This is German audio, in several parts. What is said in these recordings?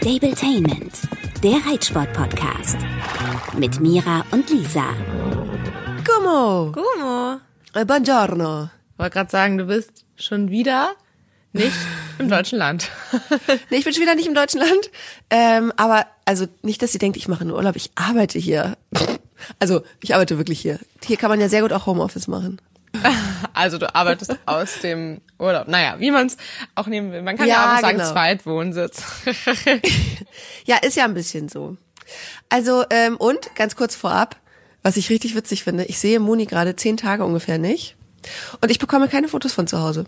Stabletainment, der Reitsport-Podcast. Mit Mira und Lisa. Como? Gumo. Eh, Buongiorno. Wollte gerade sagen, du bist schon wieder nicht im deutschen Land. Nee, ich bin schon wieder nicht im deutschen Land. Ähm, aber also nicht, dass sie denkt, ich mache nur Urlaub. Ich arbeite hier. Also ich arbeite wirklich hier. Hier kann man ja sehr gut auch Homeoffice machen. Also du arbeitest aus dem Urlaub. Naja, wie man es auch nehmen will. Man kann ja, Ja, auch sagen genau. Zweitwohnsitz. Ja, ist ja ein bisschen so. Also, ähm, und ganz kurz vorab, was ich richtig witzig finde, ich sehe Moni gerade zehn Tage ungefähr nicht. Und ich bekomme keine Fotos von zu Hause.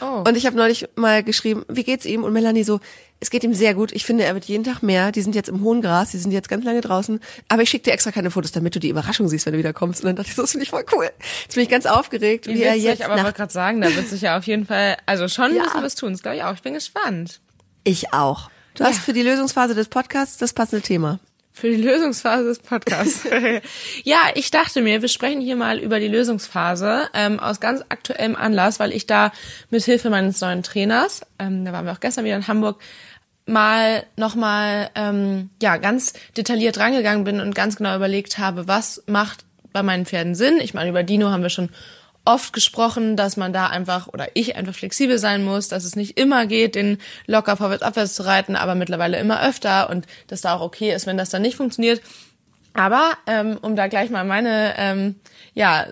Oh. Und ich habe neulich mal geschrieben, wie geht's ihm? Und Melanie so, es geht ihm sehr gut. Ich finde, er wird jeden Tag mehr. Die sind jetzt im hohen Gras, die sind jetzt ganz lange draußen. Aber ich schicke dir extra keine Fotos, damit du die Überraschung siehst, wenn du wieder kommst. Und dann dachte ich, so, das finde ich voll cool. Jetzt bin ich ganz aufgeregt, wie, Wie er jetzt aber nach wollte gerade sagen, da wird sich ja auf jeden Fall, also schon Ja. müssen wir es tun, das glaube ich auch. Ich bin gespannt. Ich auch. Du hast für die Lösungsphase des Podcasts das passende Thema. Für die Lösungsphase des Podcasts. ja, ich dachte mir, wir sprechen hier mal über die Lösungsphase ähm, aus ganz aktuellem Anlass, weil ich da mit Hilfe meines neuen Trainers, ähm, da waren wir auch gestern wieder in Hamburg, mal nochmal ähm, ja ganz detailliert rangegangen bin und ganz genau überlegt habe, was macht bei meinen Pferden Sinn. Ich meine, über Dino haben wir schon oft gesprochen, dass man da einfach oder ich einfach flexibel sein muss, dass es nicht immer geht, den locker vorwärts abwärts zu reiten, aber mittlerweile immer öfter und dass da auch okay ist, wenn das dann nicht funktioniert. Aber ähm, um da gleich mal meine ähm, ja,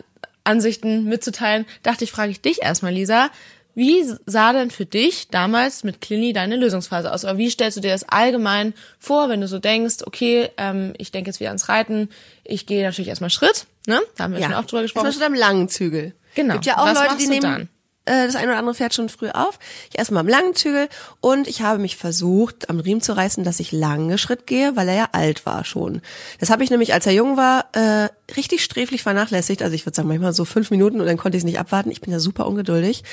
Ansichten mitzuteilen, dachte ich, frage ich dich erstmal, Lisa, wie sah denn für dich damals mit Clini deine Lösungsphase aus? Oder wie stellst du dir das allgemein vor, wenn du so denkst, okay, ähm, ich denke jetzt wieder ans Reiten, ich gehe natürlich erstmal Schritt, ne? Da haben wir schon auch drüber gesprochen. Zum Beispiel am langen Zügel. Genau. Gibt ja auch Was Leute, die nehmen dann? Äh, das eine oder andere Pferd schon früh auf. Ich erstmal am langen Zügel und ich habe mich versucht, am Riemen zu reißen, dass ich lange Schritt gehe, weil er ja alt war schon. Das habe ich nämlich, als er jung war, äh, richtig sträflich vernachlässigt. Also ich würde sagen, manchmal so fünf Minuten und dann konnte ich es nicht abwarten. Ich bin ja super ungeduldig.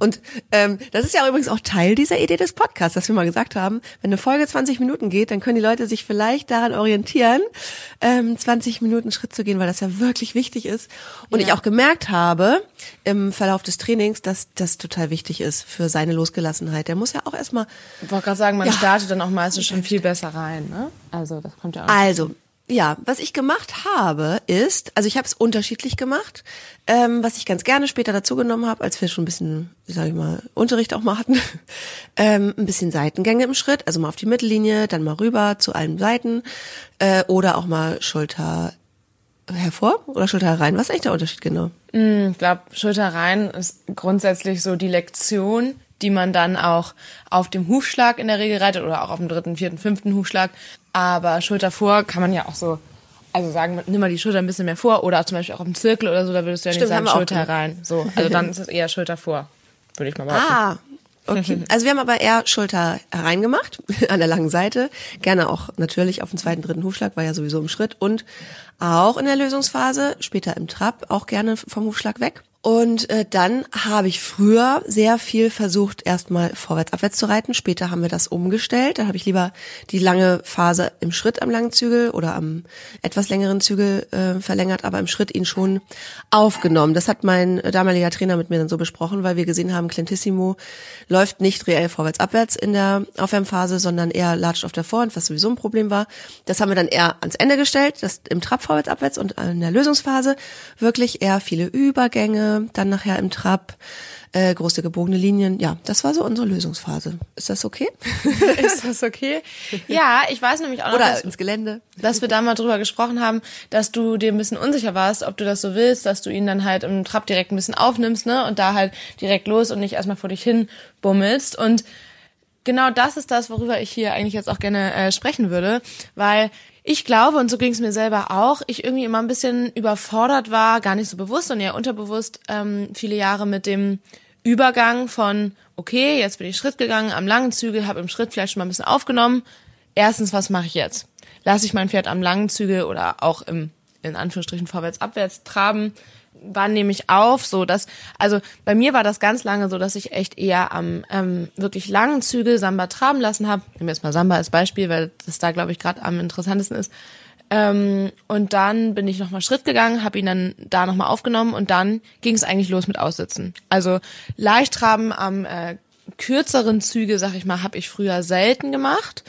Und ähm, das ist ja übrigens auch Teil dieser Idee des Podcasts, dass wir mal gesagt haben, wenn eine Folge 20 Minuten geht, dann können die Leute sich vielleicht daran orientieren, ähm, 20 Minuten Schritt zu gehen, weil das ja wirklich wichtig ist. Und Ja. ich auch gemerkt habe im Verlauf des Trainings, dass das total wichtig ist für seine Losgelassenheit. Der muss ja auch erstmal, Ich wollte gerade sagen, man Ja. startet dann auch meistens schon viel besser rein, ne? Also das kommt ja auch. also ja, was ich gemacht habe, ist, also ich habe es unterschiedlich gemacht, ähm, was ich ganz gerne später dazu genommen habe, als wir schon ein bisschen, wie sage ich mal, Unterricht auch mal hatten, ähm, ein bisschen Seitengänge im Schritt, also mal auf die Mittellinie, dann mal rüber zu allen Seiten äh, oder auch mal Schulter hervor oder Schulter herein. Was ist eigentlich der Unterschied genau? Ich glaube, Schulter rein ist grundsätzlich so die Lektion, die man dann auch auf dem Hufschlag in der Regel reitet oder auch auf dem dritten, vierten, fünften Hufschlag. Aber Schulter vor kann man ja auch so, also sagen, nimm mal die Schulter ein bisschen mehr vor oder zum Beispiel auch im Zirkel oder so, da würdest du ja Stimmt, nicht sagen Schulter rein. So, also dann ist es eher Schulter vor, würde ich mal behaupten. Ah, okay. Also wir haben aber eher Schulter hereingemacht, an der langen Seite. Gerne auch natürlich auf den zweiten, dritten Hufschlag, war ja sowieso im Schritt. Und auch in der Lösungsphase, später im Trab, auch gerne vom Hufschlag weg. Und äh, dann habe ich früher sehr viel versucht, erstmal vorwärts, abwärts zu reiten. Später haben wir das umgestellt. Da habe ich lieber die lange Phase im Schritt am langen Zügel oder am etwas längeren Zügel äh, verlängert, aber im Schritt ihn schon aufgenommen. Das hat mein damaliger Trainer mit mir dann so besprochen, weil wir gesehen haben, Clintissimo läuft nicht reell vorwärts, abwärts in der Aufwärmphase, sondern eher latscht auf der Vorhand, was sowieso ein Problem war. Das haben wir dann eher ans Ende gestellt, das im Trab vorwärts, abwärts und in der Lösungsphase wirklich eher viele Übergänge, dann nachher im Trab äh, große gebogene Linien. Ja, das war so unsere Lösungsphase. Ist das okay? Ist das okay? Ja, ich weiß nämlich auch noch, Oder dass, ins Gelände? dass wir da mal drüber gesprochen haben, dass du dir ein bisschen unsicher warst, ob du das so willst, dass du ihn dann halt im Trab direkt ein bisschen aufnimmst, ne? Und da halt direkt los und nicht erstmal vor dich hin bummelst. Und genau das ist das, worüber ich hier eigentlich jetzt auch gerne äh, sprechen würde, weil ich glaube, und so ging es mir selber auch, ich irgendwie immer ein bisschen überfordert war, gar nicht so bewusst und eher unterbewusst, ähm, viele Jahre mit dem Übergang von, okay, jetzt bin ich Schritt gegangen am langen Zügel, habe im Schritt vielleicht schon mal ein bisschen aufgenommen. Erstens, was mache ich jetzt? Lasse ich mein Pferd am langen Zügel oder auch im, in Anführungsstrichen, vorwärts-abwärts traben? Wann nehme ich auf? So, dass, also bei mir war das ganz lange so, dass ich echt eher am ähm, wirklich langen Zügel Samba traben lassen habe. Nehmen wir jetzt mal Samba als Beispiel, weil das da, glaube ich, gerade am interessantesten ist. Ähm, und dann bin ich nochmal Schritt gegangen, habe ihn dann da nochmal aufgenommen und dann ging es eigentlich los mit Aussitzen. Also leicht traben am äh, kürzeren Züge, sag ich mal, habe ich früher selten gemacht.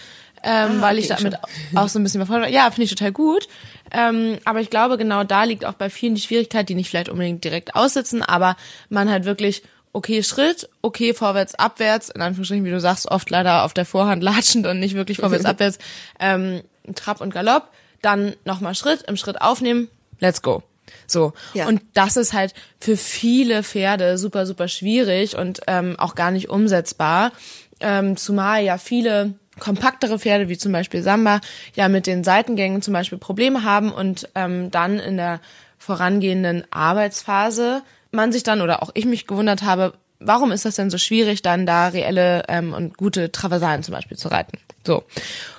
Ähm, Ah, weil ich okay, damit auch so ein bisschen überfordert war. Ja, finde ich total gut. Ähm, aber ich glaube, genau da liegt auch bei vielen die Schwierigkeit, die nicht vielleicht unbedingt direkt aussitzen, aber man halt wirklich okay Schritt, okay vorwärts, abwärts, in Anführungsstrichen, wie du sagst, oft leider auf der Vorhand latschend und nicht wirklich vorwärts, abwärts, ähm, Trab und Galopp, dann nochmal Schritt, im Schritt aufnehmen, let's go. So. Ja. Und das ist halt für viele Pferde super, super schwierig und ähm, auch gar nicht umsetzbar. Ähm, zumal ja viele kompaktere Pferde, wie zum Beispiel Samba, ja mit den Seitengängen zum Beispiel Probleme haben und ähm, dann in der vorangehenden Arbeitsphase man sich dann oder auch ich mich gewundert habe, warum ist das denn so schwierig, dann da reelle ähm, und gute Traversalen zum Beispiel zu reiten? So.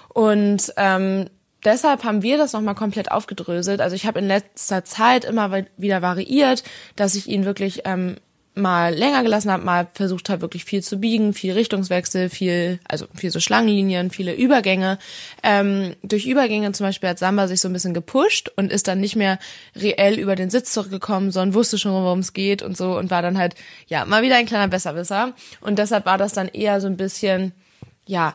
Und ähm, deshalb haben wir das nochmal komplett aufgedröselt. Also ich habe in letzter Zeit immer wieder variiert, dass ich ihn wirklich ähm, mal länger gelassen habe, mal versucht habe, wirklich viel zu biegen, viel Richtungswechsel, viel, also viel so Schlangenlinien, viele Übergänge. Ähm, durch Übergänge zum Beispiel hat Samba sich so ein bisschen gepusht und ist dann nicht mehr reell über den Sitz zurückgekommen, sondern wusste schon, worum es geht und so und war dann halt, ja, mal wieder ein kleiner Besserwisser. Und deshalb war das dann eher so ein bisschen, ja,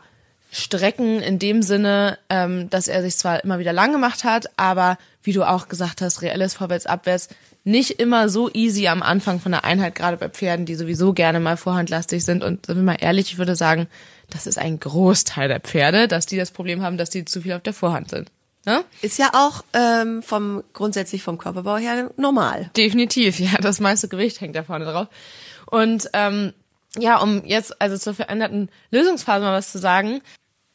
Strecken in dem Sinne, ähm, dass er sich zwar immer wieder lang gemacht hat, aber wie du auch gesagt hast, reelles Vorwärts, Abwärts nicht immer so easy am Anfang von der Einheit, gerade bei Pferden, die sowieso gerne mal vorhandlastig sind. Und sind wir mal ehrlich, ich würde sagen, das ist ein Großteil der Pferde, dass die das Problem haben, dass die zu viel auf der Vorhand sind. Ne? Ist ja auch ähm, vom grundsätzlich vom Körperbau her normal. Definitiv, ja. Das meiste Gewicht hängt da vorne drauf. Und ähm, ja, um jetzt also zur veränderten Lösungsphase mal was zu sagen,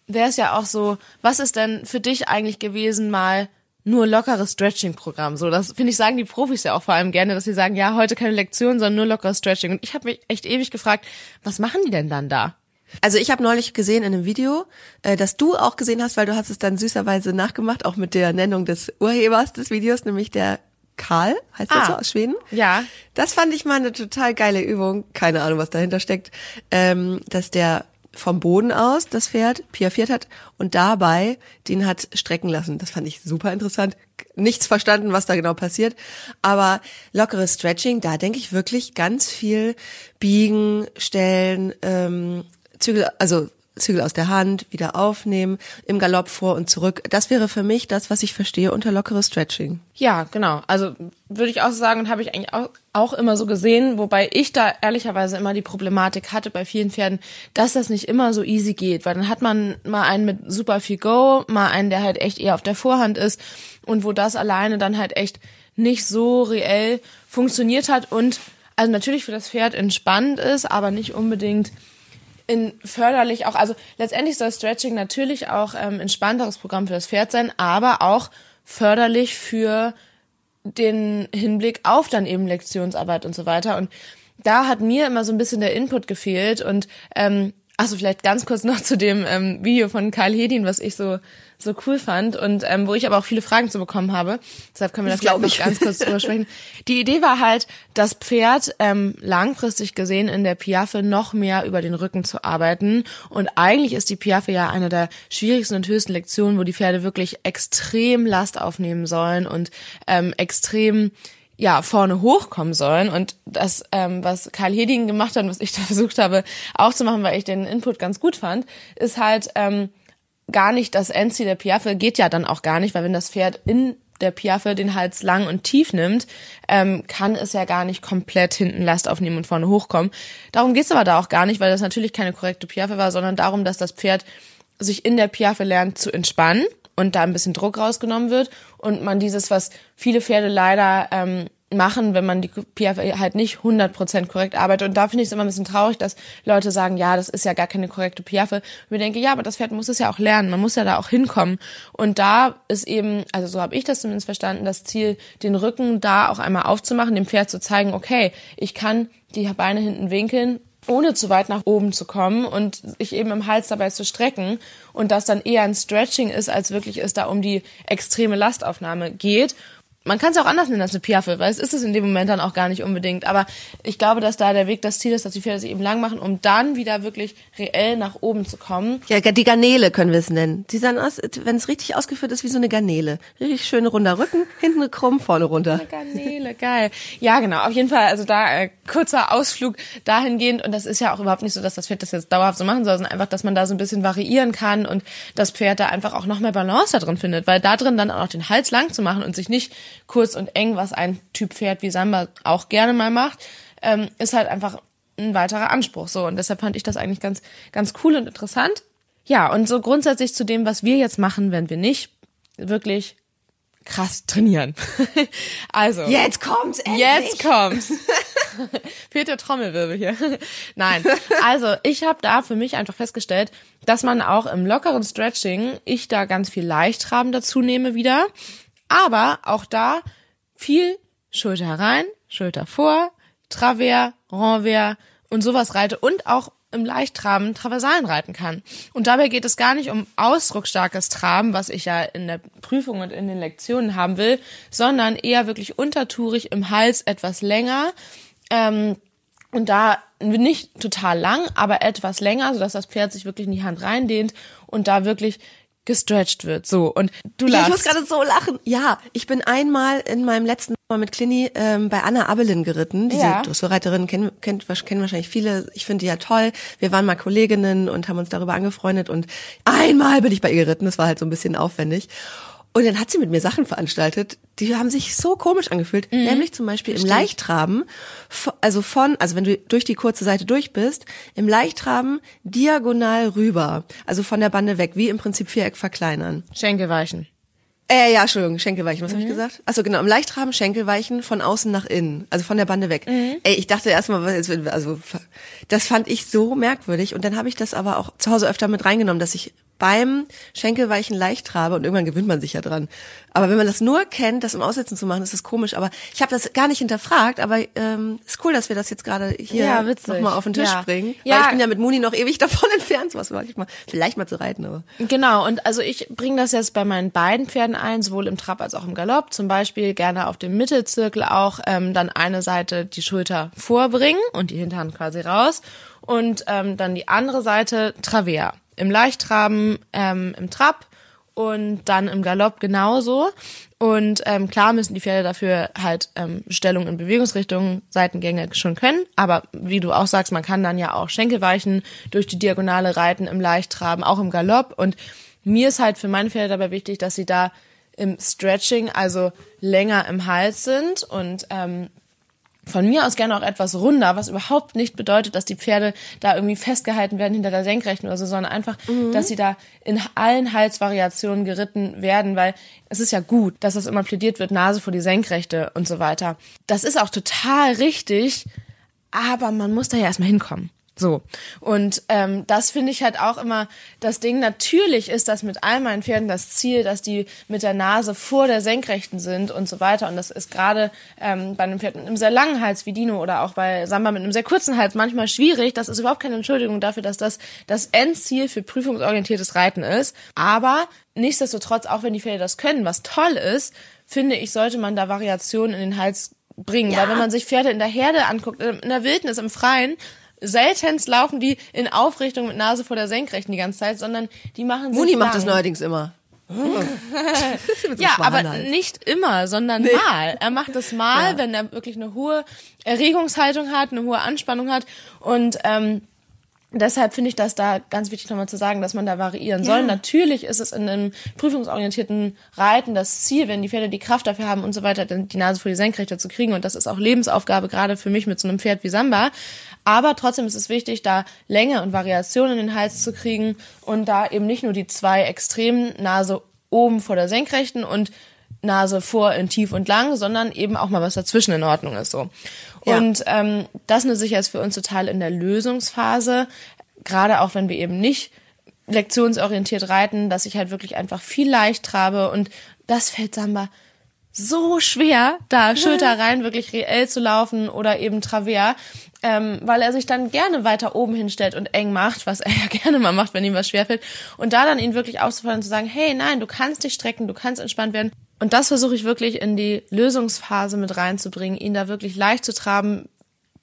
wäre es ja auch so, was ist denn für dich eigentlich gewesen, mal nur lockeres Stretching-Programm. So, das finde ich, sagen die Profis ja auch vor allem gerne, dass sie sagen, ja, heute keine Lektion, sondern nur lockeres Stretching. Und ich habe mich echt ewig gefragt, was machen die denn dann da? Also ich habe neulich gesehen in einem Video, äh, das du auch gesehen hast, weil du hast es dann süßerweise nachgemacht, auch mit der Nennung des Urhebers des Videos, nämlich der Karl, heißt das Ah. so aus Schweden? Ja. Das fand ich mal eine total geile Übung. Keine Ahnung, was dahinter steckt. Ähm, dass der vom Boden aus das Pferd piaffiert hat und dabei den hat strecken lassen. Das fand ich super interessant. Nichts verstanden, was da genau passiert. Aber lockeres Stretching, da denke ich wirklich ganz viel biegen, stellen, ähm, Zügel, also Zügel aus der Hand, wieder aufnehmen, im Galopp vor und zurück. Das wäre für mich das, was ich verstehe unter lockeres Stretching. Ja, genau. Also würde ich auch sagen habe ich eigentlich auch, auch immer so gesehen, wobei ich da ehrlicherweise immer die Problematik hatte bei vielen Pferden, dass das nicht immer so easy geht, weil dann hat man mal einen mit super viel Go, mal einen, der halt echt eher auf der Vorhand ist und wo das alleine dann halt echt nicht so reell funktioniert hat und also natürlich für das Pferd entspannend ist, aber nicht unbedingt in förderlich auch, also letztendlich soll Stretching natürlich auch ähm, ein entspannteres Programm für das Pferd sein, aber auch förderlich für den Hinblick auf dann eben Lektionsarbeit und so weiter. Und da hat mir immer so ein bisschen der Input gefehlt und ähm, also vielleicht ganz kurz noch zu dem ähm, Video von Karl Hedin, was ich so so cool fand und ähm, wo ich aber auch viele Fragen zu bekommen habe. Deshalb können wir Das da vielleicht glaub noch ich. ganz kurz drüber sprechen. Die Idee war halt, das Pferd ähm, langfristig gesehen in der Piaffe noch mehr über den Rücken zu arbeiten. Und eigentlich ist die Piaffe ja eine der schwierigsten und höchsten Lektionen, wo die Pferde wirklich extrem Last aufnehmen sollen und ähm, extrem ja, vorne hochkommen sollen. Und das, ähm, was Karl Heding gemacht hat und was ich da versucht habe auch zu machen, weil ich den Input ganz gut fand, ist halt ähm, gar nicht das Endziel der Piaffe, geht ja dann auch gar nicht, weil wenn das Pferd in der Piaffe den Hals lang und tief nimmt, ähm, kann es ja gar nicht komplett hinten Last aufnehmen und vorne hochkommen. Darum geht's aber da auch gar nicht, weil das natürlich keine korrekte Piaffe war, sondern darum, dass das Pferd sich in der Piaffe lernt zu entspannen und da ein bisschen Druck rausgenommen wird und man dieses, was viele Pferde leider ähm, machen, wenn man die Piaffe halt nicht 100% korrekt arbeitet. Und da finde ich es immer ein bisschen traurig, dass Leute sagen, ja, das ist ja gar keine korrekte Piaffe. Und mir denke, ja, aber das Pferd muss es ja auch lernen. Man muss ja da auch hinkommen. Und da ist eben, also so habe ich das zumindest verstanden, das Ziel, den Rücken da auch einmal aufzumachen, dem Pferd zu zeigen, okay, ich kann die Beine hinten winkeln, ohne zu weit nach oben zu kommen und sich eben im Hals dabei zu strecken und das dann eher ein Stretching ist, als wirklich es da um die extreme Lastaufnahme geht. Man kann es auch anders nennen als eine Piaffe, weil es ist es in dem Moment dann auch gar nicht unbedingt. Aber ich glaube, dass da der Weg das Ziel ist, dass die Pferde sich eben lang machen, um dann wieder wirklich reell nach oben zu kommen. Ja, die Garnele können wir es nennen. Die sahen aus, wenn es richtig ausgeführt ist, wie so eine Garnele. Richtig schön runder Rücken, hinten krumm, vorne runter. Eine Garnele, geil. Ja, genau. Auf jeden Fall, also da äh, kurzer Ausflug dahingehend. Und das ist ja auch überhaupt nicht so, dass das Pferd das jetzt dauerhaft so machen soll, sondern einfach, dass man da so ein bisschen variieren kann und das Pferd da einfach auch noch mehr Balance da drin findet. Weil da drin dann auch den Hals lang zu machen und sich nicht kurz und eng, was ein Typ Pferd wie Samba auch gerne mal macht, ähm, ist halt einfach ein weiterer Anspruch. So und deshalb fand ich das eigentlich ganz ganz cool und interessant. Ja und so grundsätzlich zu dem, was wir jetzt machen, wenn wir nicht wirklich krass trainieren. also jetzt kommt's. Endlich. Jetzt kommt's. Fehlt der Trommelwirbel hier. Nein. Also, ich habe da für mich einfach festgestellt, dass man auch im lockeren Stretching, ich da ganz viel Leichttraben dazu nehme wieder. Aber auch da viel Schulter herein, Schulter vor, Travers, Renvers und sowas reite und auch im Leichttraben Traversalen reiten kann. Und dabei geht es gar nicht um ausdrucksstarkes Traben, was ich ja in der Prüfung und in den Lektionen haben will, sondern eher wirklich untertourig im Hals etwas länger. Ähm, und da nicht total lang, aber etwas länger, sodass das Pferd sich wirklich in die Hand reindehnt und da wirklich gestretched wird. So, und du lachst. Ich muss gerade so lachen. Ja, ich bin einmal in meinem letzten Mal mit Clini ähm, bei Anna Abelin geritten. Diese Ja. Dressurreiterin kennen, kennt, kennen wahrscheinlich viele. Ich finde die ja toll. Wir waren mal Kolleginnen und haben uns darüber angefreundet und einmal bin ich bei ihr geritten. Das war halt so ein bisschen aufwendig. Und dann hat sie mit mir Sachen veranstaltet, die haben sich so komisch angefühlt. Nämlich zum Beispiel im Leichttraben, vo- also von, also wenn du durch die kurze Seite durch bist, im Leichttraben diagonal rüber, also von der Bande weg, wie im Prinzip Viereck verkleinern. Schenkelweichen. Äh, ja, Entschuldigung, Schenkelweichen, was hab ich gesagt? Achso, genau, im Leichtraben Schenkelweichen von außen nach innen, also von der Bande weg. Ey, ich dachte erstmal, also das fand ich so merkwürdig und dann habe ich das aber auch zu Hause öfter mit reingenommen, dass ich beim Schenkelweichen leicht trabe und irgendwann gewöhnt man sich ja dran. Aber wenn man das nur kennt, das im Aussetzen zu machen, ist das komisch. Aber ich habe das gar nicht hinterfragt, aber ähm, ist cool, dass wir das jetzt gerade hier Ja, nochmal auf den Tisch Ja. bringen. Ja. Weil ich bin ja mit Muni noch ewig davon entfernt, sowas mag ich mal, vielleicht mal zu reiten, aber. Genau, und also ich bringe das jetzt bei meinen beiden Pferden ein, sowohl im Trab als auch im Galopp. Zum Beispiel gerne auf dem Mittelzirkel auch ähm, dann eine Seite die Schulter vorbringen und die Hinterhand quasi raus und ähm, dann die andere Seite Travers. Im Leichttraben, ähm, im Trab und dann im Galopp genauso. Und ähm, klar müssen die Pferde dafür halt ähm, Stellung in Bewegungsrichtung, Seitengänge schon können. Aber wie du auch sagst, man kann dann ja auch Schenkelweichen durch die Diagonale reiten im Leichttraben, auch im Galopp. Und mir ist halt für meine Pferde dabei wichtig, dass sie da im Stretching, also länger im Hals sind und ähm, von mir aus gerne auch etwas runder, was überhaupt nicht bedeutet, dass die Pferde da irgendwie festgehalten werden hinter der Senkrechten oder so, sondern einfach, dass sie da in allen Halsvariationen geritten werden, weil es ist ja gut, dass das immer plädiert wird, Nase vor die Senkrechte und so weiter. Das ist auch total richtig, aber man muss da ja erstmal hinkommen. So. Und ähm, das finde ich halt auch immer das Ding. Natürlich ist das mit all meinen Pferden das Ziel, dass die mit der Nase vor der Senkrechten sind und so weiter. Und das ist gerade ähm, bei einem Pferd mit einem sehr langen Hals wie Dino oder auch bei Samba mit einem sehr kurzen Hals manchmal schwierig. Das ist überhaupt keine Entschuldigung dafür, dass das das Endziel für prüfungsorientiertes Reiten ist. Aber nichtsdestotrotz, auch wenn die Pferde das können, was toll ist, finde ich, sollte man da Variationen in den Hals bringen. Weil wenn man sich Pferde in der Herde anguckt, in der Wildnis, im Freien, seltenst laufen die in Aufrichtung mit Nase vor der Senkrechten die ganze Zeit, sondern die machen sich Muni macht das neuerdings immer. Ja, aber Hals. nicht immer, sondern mal. Er macht es mal, Ja. wenn er wirklich eine hohe Erregungshaltung hat, eine hohe Anspannung hat und ähm, Deshalb finde ich das da ganz wichtig nochmal zu sagen, dass man da variieren soll. Natürlich ist es in einem prüfungsorientierten Reiten das Ziel, wenn die Pferde die Kraft dafür haben und so weiter, dann die Nase vor die Senkrechte zu kriegen. Und das ist auch Lebensaufgabe, gerade für mich mit so einem Pferd wie Samba. Aber trotzdem ist es wichtig, da Länge und Variation in den Hals zu kriegen und da eben nicht nur die zwei Extremen, Nase oben vor der Senkrechten und Nase vor in tief und lang, sondern eben auch mal was dazwischen in Ordnung ist so. Ja. Und ähm, das nutze ich jetzt für uns total in der Lösungsphase, gerade auch wenn wir eben nicht lektionsorientiert reiten, dass ich halt wirklich einfach viel leicht trabe und das fällt Samba so schwer, da Schulter rein wirklich reell zu laufen oder eben Travers, ähm, weil er sich dann gerne weiter oben hinstellt und eng macht, was er ja gerne mal macht, wenn ihm was schwerfällt. Und da dann ihn wirklich aufzufordern und zu sagen, hey, nein, du kannst dich strecken, du kannst entspannt werden. Und das versuche ich wirklich in die Lösungsphase mit reinzubringen, ihn da wirklich leicht zu traben,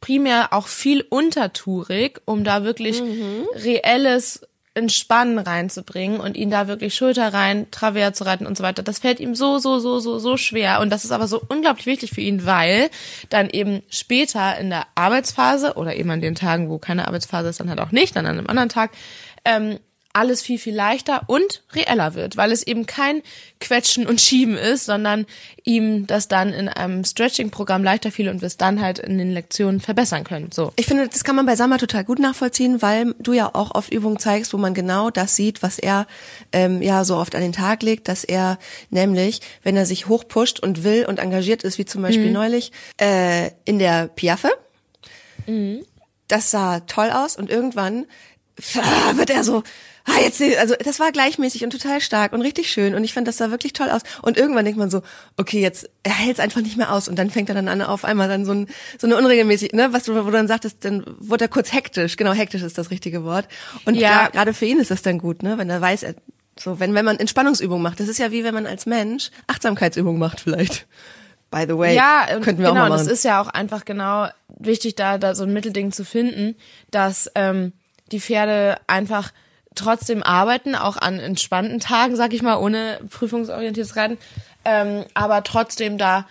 primär auch viel untertourig, um da wirklich mhm. reelles Entspannen reinzubringen und ihn da wirklich Schulter rein, Travers zu reiten und so weiter. Das fällt ihm so, so, so, so, so schwer. Und das ist aber so unglaublich wichtig für ihn, weil dann eben später in der Arbeitsphase oder eben an den Tagen, wo keine Arbeitsphase ist, dann halt auch nicht, dann an einem anderen Tag, ähm, alles viel, viel leichter und reeller wird, weil es eben kein Quetschen und Schieben ist, sondern ihm das dann in einem Stretching-Programm leichter fiel und wir es dann halt in den Lektionen verbessern können. So. Ich finde, das kann man bei Summer total gut nachvollziehen, weil du ja auch oft Übungen zeigst, wo man genau das sieht, was er ähm, ja so oft an den Tag legt, dass er nämlich, wenn er sich hochpusht und will und engagiert ist, wie zum Beispiel mhm. neulich äh, in der Piaffe, mhm. das sah toll aus und irgendwann wird er so ah, jetzt, also das war gleichmäßig und total stark und richtig schön und ich fand das sah wirklich toll aus. Und irgendwann denkt man so, okay, jetzt er hält es einfach nicht mehr aus. Und dann fängt er dann an auf einmal dann so, ein, so eine unregelmäßig, ne, was du, wo du dann sagtest, dann wurde er kurz hektisch, genau, hektisch ist das richtige Wort. Und ja, gerade für ihn ist das dann gut, ne, wenn er weiß, er, so, wenn, wenn man Entspannungsübungen macht, das ist ja wie wenn man als Mensch Achtsamkeitsübungen macht vielleicht. By the way, ja, könnten wir genau, auch mal machen. das ist ja auch einfach genau wichtig, da, da so ein Mittelding zu finden, dass ähm, die Pferde einfach trotzdem arbeiten, auch an entspannten Tagen, sag ich mal, ohne prüfungsorientiertes Reiten, ähm, aber trotzdem da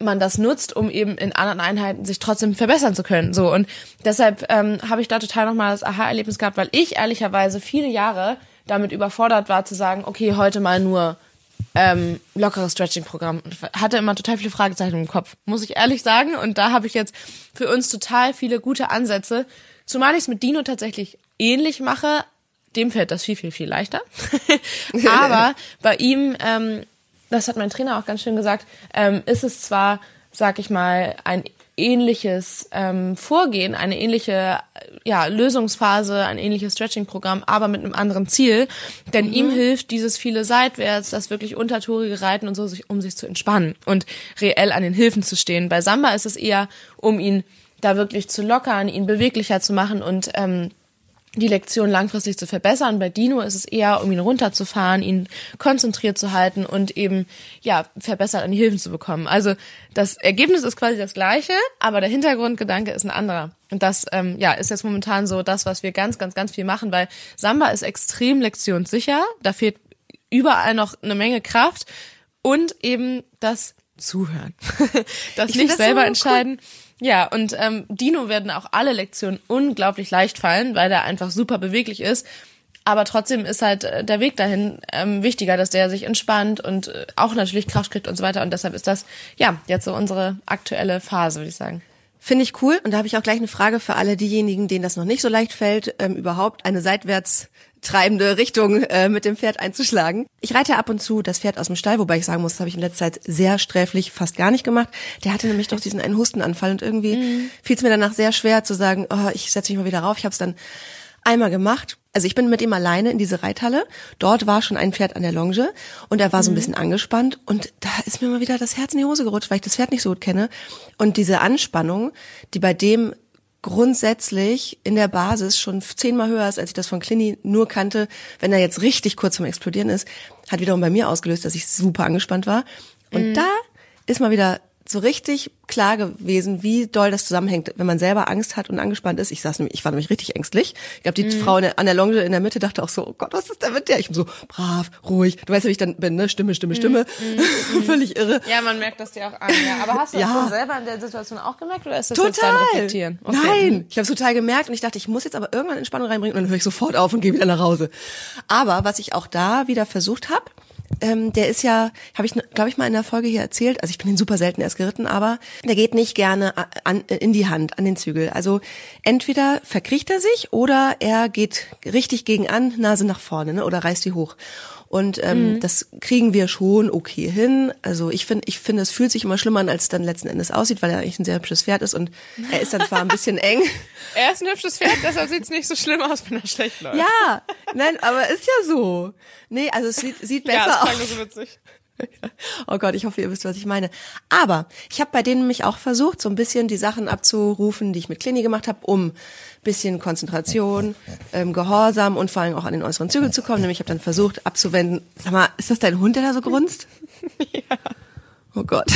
man das nutzt, um eben in anderen Einheiten sich trotzdem verbessern zu können. So und deshalb ähm, habe ich da total nochmal das Aha-Erlebnis gehabt, weil ich ehrlicherweise viele Jahre damit überfordert war zu sagen, okay, heute mal nur ähm, lockeres Stretching-Programm. Hatte immer total viele Fragezeichen im Kopf, muss ich ehrlich sagen. Und da habe ich jetzt für uns total viele gute Ansätze, zumal ich es mit Dino tatsächlich ähnlich mache, dem fällt das viel, viel, viel leichter. Aber bei ihm, ähm, das hat mein Trainer auch ganz schön gesagt, ähm, ist es zwar, sag ich mal, ein ähnliches ähm, Vorgehen, eine ähnliche ja, Lösungsphase, ein ähnliches Stretching-Programm, aber mit einem anderen Ziel. Denn mhm. ihm hilft dieses viele seitwärts, das wirklich untertorige Reiten und so, sich, um sich zu entspannen und reell an den Hilfen zu stehen. Bei Samba ist es eher, um ihn da wirklich zu lockern, ihn beweglicher zu machen und ähm, die Lektion langfristig zu verbessern. Bei Dino ist es eher, um ihn runterzufahren, ihn konzentriert zu halten und eben, ja, verbessert an die Hilfen zu bekommen. Also das Ergebnis ist quasi das gleiche, aber der Hintergrundgedanke ist ein anderer. Und das, ähm, ja, ist jetzt momentan so das, was wir ganz, ganz, ganz viel machen, weil Samba ist extrem lektionssicher. Da fehlt überall noch eine Menge Kraft und eben das Zuhören. das ich nicht selber so entscheiden. Cool ja, und ähm, Dino werden auch alle Lektionen unglaublich leicht fallen, weil er einfach super beweglich ist. Aber trotzdem ist halt äh, der Weg dahin ähm, wichtiger, dass der sich entspannt und äh, auch natürlich Kraft kriegt und so weiter. Und deshalb ist das ja jetzt so unsere aktuelle Phase, würde ich sagen. Finde ich cool. Und da habe ich auch gleich eine Frage für alle diejenigen, denen das noch nicht so leicht fällt, ähm, überhaupt eine seitwärts treibende Richtung äh, mit dem Pferd einzuschlagen. Ich reite ab und zu das Pferd aus dem Stall, wobei ich sagen muss, das habe ich in letzter Zeit sehr sträflich, fast gar nicht gemacht. Der hatte nämlich doch diesen einen Hustenanfall und irgendwie mhm. fiel es mir danach sehr schwer zu sagen, oh, ich setze mich mal wieder rauf. Ich habe es dann einmal gemacht. Also ich bin mit ihm alleine in diese Reithalle. Dort war schon ein Pferd an der Longe und er war so ein mhm. bisschen angespannt und da ist mir mal wieder das Herz in die Hose gerutscht, weil ich das Pferd nicht so gut kenne. Und diese Anspannung, die bei dem grundsätzlich in der Basis schon zehnmal höher ist, als ich das von Clini nur kannte, wenn er jetzt richtig kurz vom Explodieren ist, hat wiederum bei mir ausgelöst, dass ich super angespannt war. Und mhm. da ist mal wieder so richtig klar gewesen, wie doll das zusammenhängt, wenn man selber Angst hat und angespannt ist. Ich saß nämlich, ich war nämlich richtig ängstlich. Ich glaube, die mhm. Frau an der Longe in der Mitte dachte auch so, oh Gott, was ist da mit der? Ich bin so brav, ruhig. Du weißt ja, wie ich dann bin, ne? Stimme, Stimme, Stimme. Mhm. mhm. Völlig irre. Ja, man merkt das dir auch an. Ja. Aber hast du ja. das selber in der Situation auch gemerkt oder ist das total. jetzt Reflektieren? Okay. Nein, ich habe total gemerkt und ich dachte, ich muss jetzt aber irgendwann Entspannung reinbringen und dann höre ich sofort auf und gehe wieder nach Hause. Aber was ich auch da wieder versucht habe, ähm, der ist ja, habe ich, glaube ich, mal in der Folge hier erzählt, also ich bin ihn super selten erst geritten, aber der geht nicht gerne an, in die Hand, an den Zügel. Also entweder verkriecht er sich oder er geht richtig gegen an, Nase nach vorne ne, oder reißt die hoch. Und ähm, mhm. das kriegen wir schon okay hin. Also ich finde, ich finde, es fühlt sich immer schlimmer an, als es dann letzten Endes aussieht, weil er eigentlich ein sehr hübsches Pferd ist und er ist dann zwar ein bisschen eng. er ist ein hübsches Pferd, deshalb sieht es nicht so schlimm aus, wenn er schlecht läuft. Ja, nein, aber ist ja so. Nee, also es sieht, sieht besser ja, das aus. So witzig. Oh Gott, ich hoffe, ihr wisst, was ich meine. Aber ich habe bei denen mich auch versucht, so ein bisschen die Sachen abzurufen, die ich mit Klini gemacht habe, um bisschen Konzentration, ähm, Gehorsam und vor allem auch an den äußeren Zügel zu kommen. Nämlich ich habe dann versucht abzuwenden. Sag mal, ist das dein Hund, der da so grunzt? ja. Oh Gott.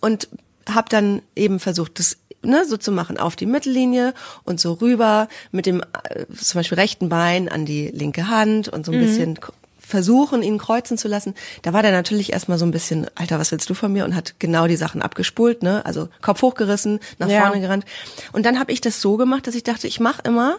Und habe dann eben versucht, das ne, so zu machen, auf die Mittellinie und so rüber mit dem äh, zum Beispiel rechten Bein an die linke Hand und so ein mhm. bisschen versuchen, ihn kreuzen zu lassen. Da war der natürlich erstmal so ein bisschen, Alter, was willst du von mir? Und hat genau die Sachen abgespult, ne? Also Kopf hochgerissen, nach ja. vorne gerannt. Und dann habe ich das so gemacht, dass ich dachte, ich mache immer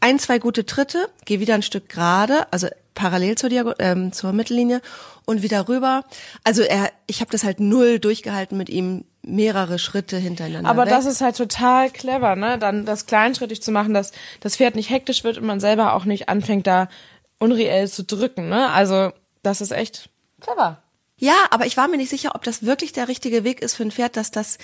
ein, zwei gute Tritte, gehe wieder ein Stück gerade, also parallel zur, Diago ähm, zur Mittellinie und wieder rüber. Also er, ich habe das halt null durchgehalten mit ihm mehrere Schritte hintereinander. Aber weg. das ist halt total clever, ne? Dann das kleinschrittig zu machen, dass das Pferd nicht hektisch wird und man selber auch nicht anfängt, da unreell zu drücken, ne? Also, das ist echt clever. Ja, aber ich war mir nicht sicher, ob das wirklich der richtige Weg ist für ein Pferd, dass das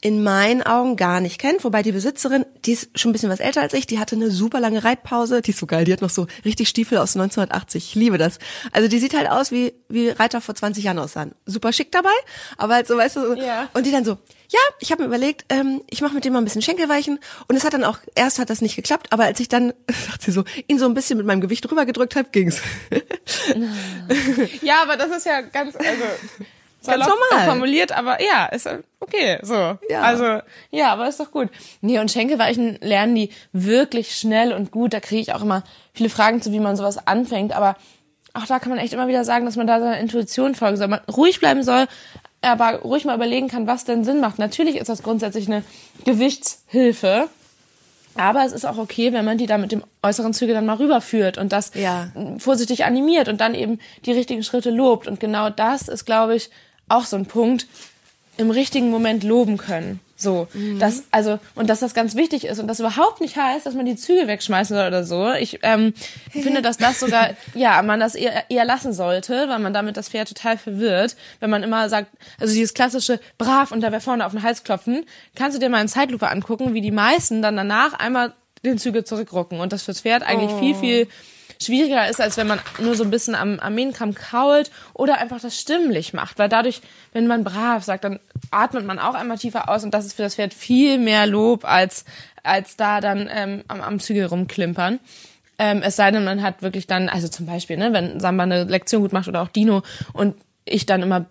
in meinen Augen gar nicht kennt. Wobei die Besitzerin, die ist schon ein bisschen was älter als ich, die hatte eine super lange Reitpause. Die ist so geil, die hat noch so richtig Stiefel aus 1980. Ich liebe das. Also die sieht halt aus, wie, wie Reiter vor 20 Jahren aussahen. Super schick dabei, aber halt so, weißt du, ja. und die dann so, ja, ich habe mir überlegt, ähm, ich mache mit dem mal ein bisschen Schenkelweichen und es hat dann auch, erst hat das nicht geklappt, aber als ich dann, sagt sie so, ihn so ein bisschen mit meinem Gewicht rübergedrückt habe, ging's. ja, aber das ist ja ganz, also ganz normal formuliert, aber ja, ist okay, so. Ja. Also, ja, aber ist doch gut. Nee, und Schenkelweichen lernen die wirklich schnell und gut. Da kriege ich auch immer viele Fragen zu, wie man sowas anfängt, aber auch da kann man echt immer wieder sagen, dass man da seiner Intuition folgen soll. Man ruhig bleiben soll, aber ruhig mal überlegen kann, was denn Sinn macht. Natürlich ist das grundsätzlich eine Gewichtshilfe, aber es ist auch okay, wenn man die da mit dem äußeren Züge dann mal rüberführt und das ja. vorsichtig animiert und dann eben die richtigen Schritte lobt. Und genau das ist, glaube ich, auch so ein Punkt, im richtigen Moment loben können. So, mhm. das also und dass das ganz wichtig ist und das überhaupt nicht heißt, dass man die Züge wegschmeißen soll oder so. Ich ähm, finde, dass das sogar ja man das eher, eher lassen sollte, weil man damit das Pferd total verwirrt, wenn man immer sagt, also dieses klassische brav und dabei vorne auf den Hals klopfen. Kannst du dir mal in Zeitlupe angucken, wie die meisten dann danach einmal den Züge zurückrucken und das fürs Pferd eigentlich oh. viel viel schwieriger ist, als wenn man nur so ein bisschen am Armeenkamm krault oder einfach das stimmlich macht. Weil dadurch, wenn man brav sagt, dann atmet man auch einmal tiefer aus und das ist für das Pferd viel mehr Lob, als, als da dann ähm, am, am Zügel rumklimpern. Ähm, es sei denn, man hat wirklich dann, also zum Beispiel, ne, wenn Samba eine Lektion gut macht oder auch Dino und ich dann immer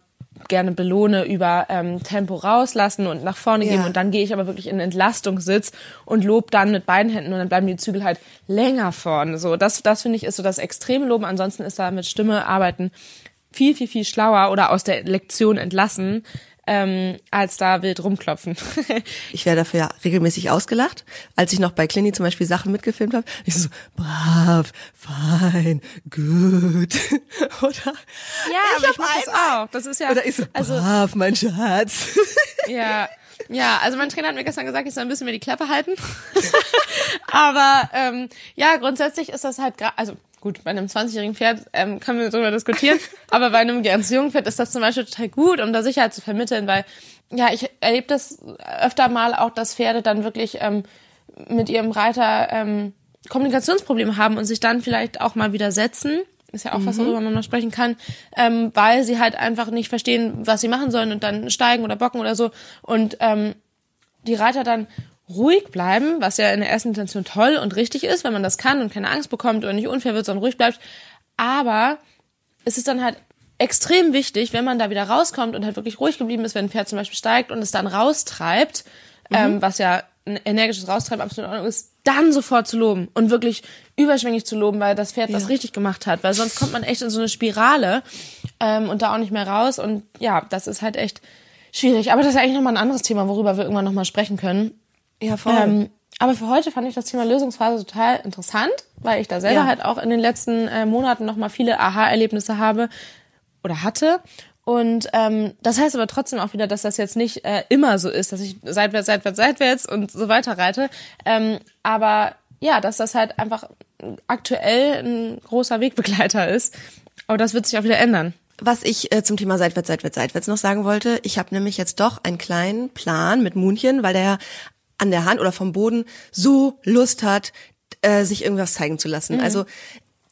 gerne belohne über ähm, Tempo rauslassen und nach vorne ja. gehen und dann gehe ich aber wirklich in Entlastungssitz und lob dann mit beiden Händen und dann bleiben die Zügel halt länger vorne. So, das, das finde ich ist so das extreme Loben. Ansonsten ist da mit Stimme arbeiten viel, viel, viel schlauer oder aus der Lektion entlassen, ähm, als da wild rumklopfen. ich werde dafür ja regelmäßig ausgelacht. Als ich noch bei Clini zum Beispiel Sachen mitgefilmt habe, ich so, brav, fein, gut. oder ja, ich aber ich mach das auch. Das ist ja, oder ich so, also, brav, mein Schatz. ja. Ja, also mein Trainer hat mir gestern gesagt, ich soll ein bisschen mehr die Klappe halten. aber ähm, ja, grundsätzlich ist das halt, also gut, bei einem 20-jährigen Pferd ähm, können wir darüber diskutieren, aber bei einem ganz jungen Pferd ist das zum Beispiel total gut, um da Sicherheit zu vermitteln, weil ja, ich erlebe das öfter mal auch, dass Pferde dann wirklich ähm, mit ihrem Reiter ähm, Kommunikationsprobleme haben und sich dann vielleicht auch mal widersetzen. Ist ja auch mhm. was, worüber man noch sprechen kann, ähm, weil sie halt einfach nicht verstehen, was sie machen sollen und dann steigen oder bocken oder so. Und ähm, die Reiter dann ruhig bleiben, was ja in der ersten Intention toll und richtig ist, wenn man das kann und keine Angst bekommt oder nicht unfair wird, sondern ruhig bleibt. Aber es ist dann halt extrem wichtig, wenn man da wieder rauskommt und halt wirklich ruhig geblieben ist, wenn ein Pferd zum Beispiel steigt und es dann raustreibt, mhm. ähm, was ja ein energisches Raustreiben absolut in Ordnung ist, dann sofort zu loben und wirklich überschwänglich zu loben, weil das Pferd ja. das richtig gemacht hat, weil sonst kommt man echt in so eine Spirale ähm, und da auch nicht mehr raus und ja, das ist halt echt schwierig. Aber das ist eigentlich nochmal ein anderes Thema, worüber wir irgendwann nochmal sprechen können. Ja, voll. Ähm, aber für heute fand ich das Thema Lösungsphase total interessant, weil ich da selber ja. halt auch in den letzten äh, Monaten nochmal viele Aha-Erlebnisse habe oder hatte. Und ähm, das heißt aber trotzdem auch wieder, dass das jetzt nicht äh, immer so ist, dass ich seitwärts, seitwärts, seitwärts und so weiter reite. Ähm, aber ja, dass das halt einfach aktuell ein großer Wegbegleiter ist. Aber das wird sich auch wieder ändern. Was ich äh, zum Thema seitwärts, seitwärts, seitwärts noch sagen wollte, ich habe nämlich jetzt doch einen kleinen Plan mit Munchen, weil der an der Hand oder vom Boden so Lust hat, äh, sich irgendwas zeigen zu lassen. Mhm. Also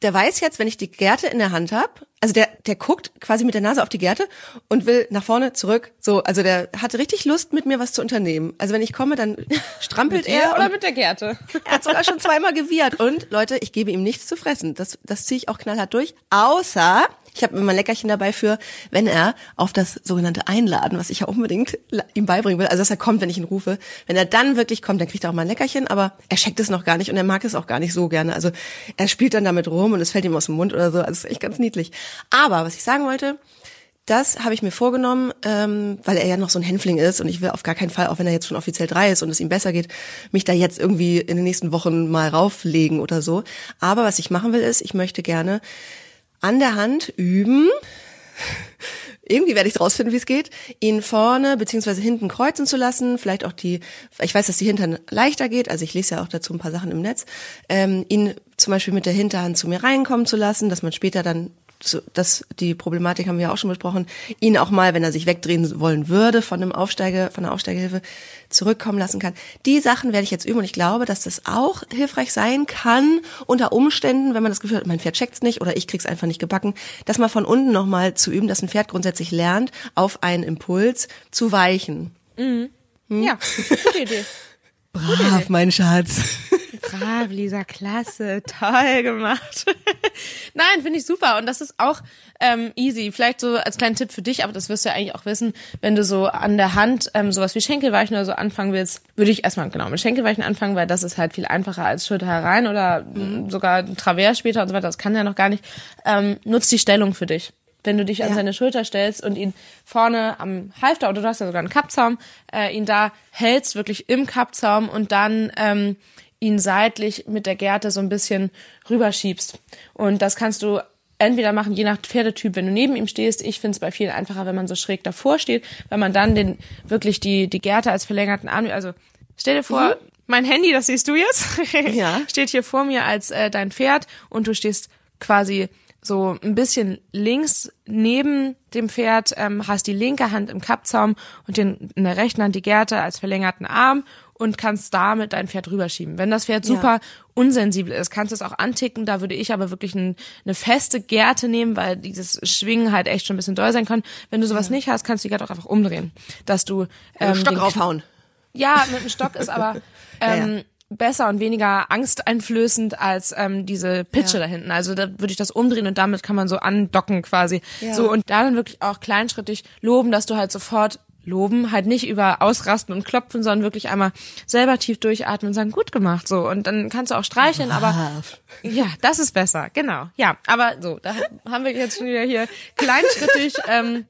der weiß jetzt, wenn ich die Gerte in der Hand habe, also der, der guckt quasi mit der Nase auf die Gerte und will nach vorne, zurück. So, also der hatte richtig Lust, mit mir was zu unternehmen. Also wenn ich komme, dann strampelt Er er. oder mit der Gerte? er hat sogar schon zweimal gewirrt. Und Leute, ich gebe ihm nichts zu fressen. Das, das ziehe ich auch knallhart durch. Außer, ich habe immer ein Leckerchen dabei für, wenn er auf das sogenannte Einladen, was ich ja unbedingt ihm beibringen will, also dass er kommt, wenn ich ihn rufe. Wenn er dann wirklich kommt, dann kriegt er auch mal ein Leckerchen, aber er checkt es noch gar nicht und er mag es auch gar nicht so gerne. Also er spielt dann damit rum und es fällt ihm aus dem Mund oder so. Also ist echt ganz niedlich. Aber was ich sagen wollte, das habe ich mir vorgenommen, ähm, weil er ja noch so ein Hänfling ist und ich will auf gar keinen Fall, auch wenn er jetzt schon offiziell drei ist und es ihm besser geht, mich da jetzt irgendwie in den nächsten Wochen mal rauflegen oder so. Aber was ich machen will, ist, ich möchte gerne an der Hand üben. Irgendwie werde ich rausfinden, wie es geht, ihn vorne beziehungsweise hinten kreuzen zu lassen, vielleicht auch die, ich weiß, dass die Hintern leichter geht, also ich lese ja auch dazu ein paar Sachen im Netz, ähm, ihn zum Beispiel mit der Hinterhand zu mir reinkommen zu lassen, dass man später dann das, die Problematik haben wir ja auch schon besprochen, ihn auch mal, wenn er sich wegdrehen wollen würde von einem Aufsteige, von einer Aufsteigehilfe, zurückkommen lassen kann. Die Sachen werde ich jetzt üben und ich glaube, dass das auch hilfreich sein kann, unter Umständen, wenn man das Gefühl hat, mein Pferd checkt's nicht oder ich krieg's einfach nicht gebacken, das mal von unten nochmal zu üben, dass ein Pferd grundsätzlich lernt, auf einen Impuls zu weichen. Hm? Ja, gute Idee. Brav, mein Schatz. Brav, Lisa, klasse, toll gemacht. Nein, finde ich super und das ist auch ähm, easy. Vielleicht so als kleinen Tipp für dich, aber das wirst du ja eigentlich auch wissen, wenn du so an der Hand ähm, sowas wie Schenkelweichen oder so anfangen willst, würde ich erstmal genau mit Schenkelweichen anfangen, weil das ist halt viel einfacher als Schulter herein oder mh, sogar ein Travers später und so weiter. Das kann er noch gar nicht. Ähm, nutz die Stellung für dich. Wenn du dich an Ja. seine Schulter stellst und ihn vorne am Halfter oder du hast ja sogar einen Kappzaum, äh, ihn da hältst wirklich im Kappzaum und dann ähm, ihn seitlich mit der Gerte so ein bisschen rüberschiebst. Und das kannst du entweder machen, je nach Pferdetyp, wenn du neben ihm stehst. Ich finde es bei vielen einfacher, wenn man so schräg davor steht, weil man dann den wirklich die, die Gerte als verlängerten Arm, also stell dir vor, mein Handy, das siehst du jetzt, Ja. steht hier vor mir als äh, dein Pferd und du stehst quasi so ein bisschen links neben dem Pferd, ähm, hast die linke Hand im Kappzaum und den, in der rechten Hand die Gerte als verlängerten Arm und kannst damit dein Pferd rüberschieben. Wenn das Pferd Ja. super unsensibel ist, kannst du es auch anticken. Da würde ich aber wirklich ein, eine feste Gerte nehmen, weil dieses Schwingen halt echt schon ein bisschen doll sein kann. Wenn du sowas nicht hast, kannst du die Gerte auch einfach umdrehen. Dass du ähm, Stock raufhauen. ja, mit dem Stock ist aber ähm, Ja, ja. Besser und weniger angsteinflößend als ähm, diese Pitsche Ja. da hinten. Also da würde ich das umdrehen und damit kann man so andocken quasi. Ja. So und da dann wirklich auch kleinschrittig loben, dass du halt sofort loben, halt nicht über ausrasten und klopfen, sondern wirklich einmal selber tief durchatmen und sagen, gut gemacht, so. Und dann kannst du auch streicheln, aber ja, das ist besser, genau. Ja, aber so, da haben wir jetzt schon wieder hier kleinschrittig ähm,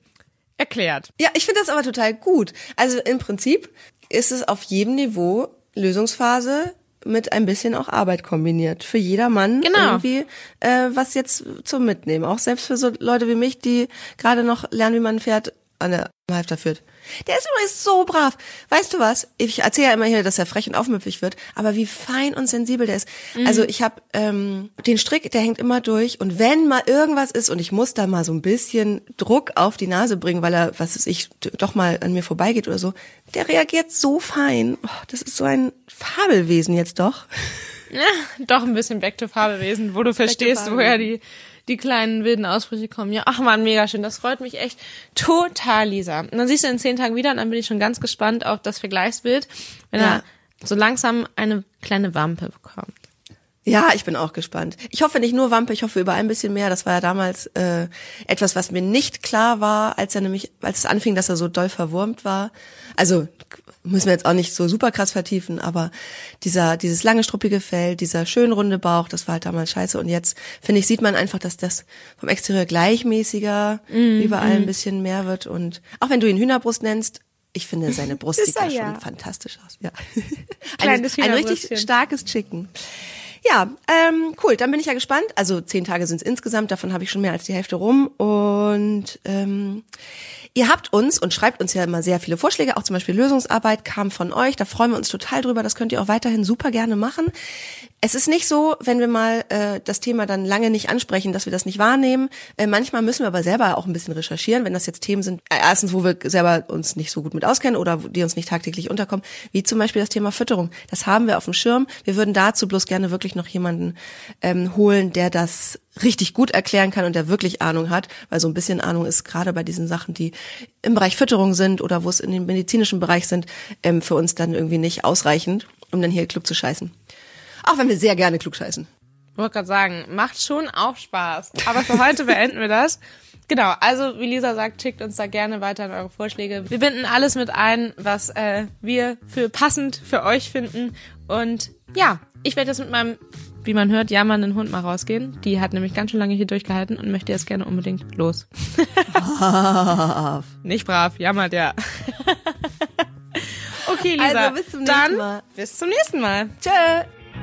erklärt. Ja, ich finde das aber total gut. Also im Prinzip ist es auf jedem Niveau Lösungsphase mit ein bisschen auch Arbeit kombiniert. Für jedermann Genau. irgendwie äh, was jetzt zum Mitnehmen. Auch selbst für so Leute wie mich, die gerade noch lernen, wie man Pferd an der Halfter führt. Der ist übrigens so brav. Weißt du was? Ich erzähle ja immer hier, dass er frech und aufmüpfig wird, aber wie fein und sensibel der ist. Also ich habe ähm, den Strick, der hängt immer durch und wenn mal irgendwas ist und ich muss da mal so ein bisschen Druck auf die Nase bringen, weil er, was weiß ich, doch mal an mir vorbeigeht oder so, der reagiert so fein. Oh, das ist so ein Fabelwesen jetzt doch. Doch ein bisschen Back to Fabelwesen, wo du verstehst, Fabelwesen. woher die, die kleinen wilden Ausbrüche kommen. Ja, ach man, mega schön. Das freut mich echt total, Lisa. Und dann siehst du in zehn Tagen wieder und dann bin ich schon ganz gespannt auf das Vergleichsbild, wenn Ja. er so langsam eine kleine Wampe bekommt. Ja, ich bin auch gespannt. Ich hoffe nicht nur Wampe, ich hoffe überall ein bisschen mehr. Das war ja damals äh, etwas, was mir nicht klar war, als er nämlich, als es anfing, dass er so doll verwurmt war. Also müssen wir jetzt auch nicht so super krass vertiefen, aber dieser dieses lange struppige Fell, dieser schön runde Bauch, das war halt damals scheiße. Und jetzt finde ich sieht man einfach, dass das vom Exterieur gleichmäßiger, überall ein bisschen mehr wird. Und auch wenn du ihn Hühnerbrust nennst, ich finde seine Brust sieht da ja. schon fantastisch aus. Ja, ein, ein richtig starkes Chicken. Ja, ähm, cool. Dann bin ich ja gespannt. Also zehn Tage sind es insgesamt. Davon habe ich schon mehr als die Hälfte rum. Und ähm, ihr habt uns und schreibt uns ja immer sehr viele Vorschläge. Auch zum Beispiel Lösungsarbeit kam von euch. Da freuen wir uns total drüber. Das könnt ihr auch weiterhin super gerne machen. Es ist nicht so, wenn wir mal äh, das Thema dann lange nicht ansprechen, dass wir das nicht wahrnehmen. Äh, manchmal müssen wir aber selber auch ein bisschen recherchieren, wenn das jetzt Themen sind, äh, erstens, wo wir selber uns nicht so gut mit auskennen oder die uns nicht tagtäglich unterkommen, wie zum Beispiel das Thema Fütterung. Das haben wir auf dem Schirm. Wir würden dazu bloß gerne wirklich noch jemanden ähm, holen, der das richtig gut erklären kann und der wirklich Ahnung hat, weil so ein bisschen Ahnung ist gerade bei diesen Sachen, die im Bereich Fütterung sind oder wo es in den medizinischen Bereich sind, ähm, für uns dann irgendwie nicht ausreichend, um dann hier klug zu scheißen. Auch wenn wir sehr gerne klug scheißen. Ich wollte gerade sagen, macht schon auch Spaß. Aber für heute beenden wir das. Genau, also wie Lisa sagt, schickt uns da gerne weiter eure Vorschläge. Wir binden alles mit ein, was äh, wir für passend für euch finden. Und ja, ich werde jetzt mit meinem, wie man hört, jammernden Hund mal rausgehen. Die hat nämlich ganz schön lange hier durchgehalten und möchte jetzt gerne unbedingt los. Brav. Nicht brav, jammert ja. okay, Lisa. Also bis zum nächsten dann Mal. Bis zum nächsten Mal. Tschö.